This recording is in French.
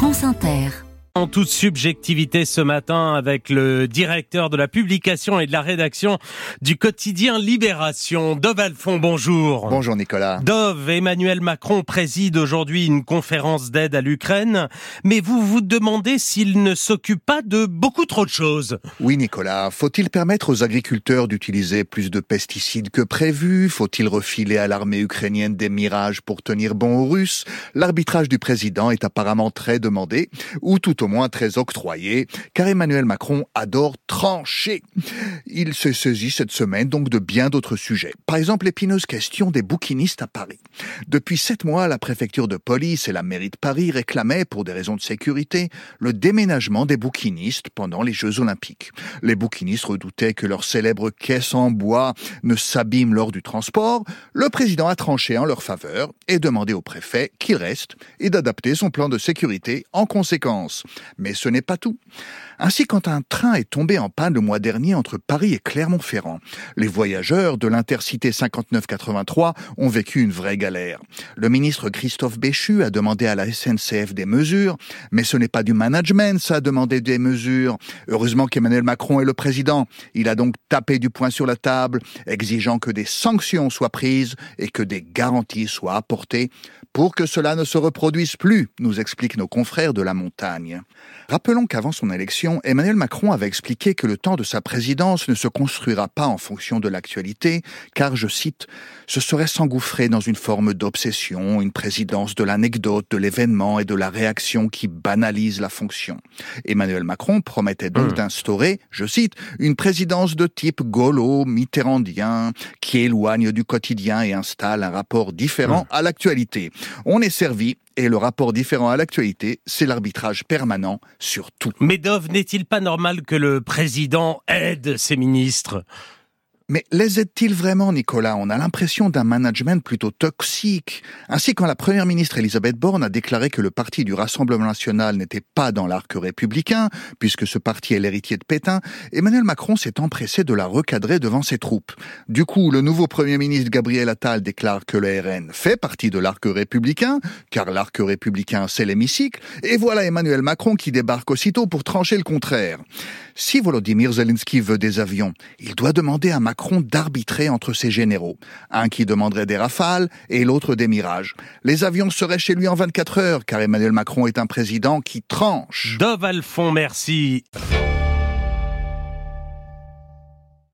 France Inter. En toute subjectivité ce matin avec le directeur de la publication et de la rédaction du quotidien Libération, Dove Alphon, bonjour. Bonjour Nicolas. Dove, Emmanuel Macron préside aujourd'hui une conférence d'aide à l'Ukraine, mais vous vous demandez s'il ne s'occupe pas de beaucoup trop de choses. Oui Nicolas, faut-il permettre aux agriculteurs d'utiliser plus de pesticides que prévu? Faut-il refiler à l'armée ukrainienne des mirages pour tenir bon aux Russes? L'arbitrage du président est apparemment très demandé, ou tout au moins très octroyé, car Emmanuel Macron adore trancher. Il s'est saisi cette semaine donc de bien d'autres sujets. Par exemple, l'épineuse question des bouquinistes à Paris. Depuis sept mois, la préfecture de police et la mairie de Paris réclamaient, pour des raisons de sécurité, le déménagement des bouquinistes pendant les Jeux Olympiques. Les bouquinistes redoutaient que leur célèbre caisse en bois ne s'abîme lors du transport. Le président a tranché en leur faveur et demandé au préfet qu'il reste et d'adapter son plan de sécurité en conséquence. Mais ce n'est pas tout. Ainsi, quand un train est tombé en panne le mois dernier entre Paris et Clermont-Ferrand, les voyageurs de l'intercité 5983 ont vécu une vraie galère. Le ministre Christophe Béchu a demandé à la SNCF des mesures, mais ce n'est pas du management, ça a demandé des mesures. Heureusement qu'Emmanuel Macron est le président. Il a donc tapé du poing sur la table, exigeant que des sanctions soient prises et que des garanties soient apportées pour que cela ne se reproduise plus, nous expliquent nos confrères de la montagne. Rappelons qu'avant son élection, Emmanuel Macron avait expliqué que le temps de sa présidence ne se construira pas en fonction de l'actualité, car, je cite, ce serait s'engouffrer dans une forme d'obsession, une présidence de l'anecdote, de l'événement et de la réaction qui banalise la fonction. Emmanuel Macron promettait donc mmh. d'instaurer, je cite, une présidence de type gaulo, mitterrandien, qui éloigne du quotidien et installe un rapport différent mmh. à l'actualité. On est servi et le rapport différent à l'actualité, c'est l'arbitrage permanent sur tout. Mais Dove, n'est-il pas normal que le président aide ses ministres? Mais les aide-t-il vraiment, Nicolas? On a l'impression d'un management plutôt toxique. Ainsi, quand la première ministre Elisabeth Borne a déclaré que le parti du Rassemblement national n'était pas dans l'arc républicain, puisque ce parti est l'héritier de Pétain, Emmanuel Macron s'est empressé de la recadrer devant ses troupes. Du coup, le nouveau premier ministre Gabriel Attal déclare que le RN fait partie de l'arc républicain, car l'arc républicain c'est l'hémicycle, et voilà Emmanuel Macron qui débarque aussitôt pour trancher le contraire. Si Volodymyr Zelensky veut des avions, il doit demander à Macron d'arbitrer entre ses généraux. Un qui demanderait des rafales et l'autre des mirages. Les avions seraient chez lui en 24 heures, car Emmanuel Macron est un président qui tranche. Dove Alphon, merci.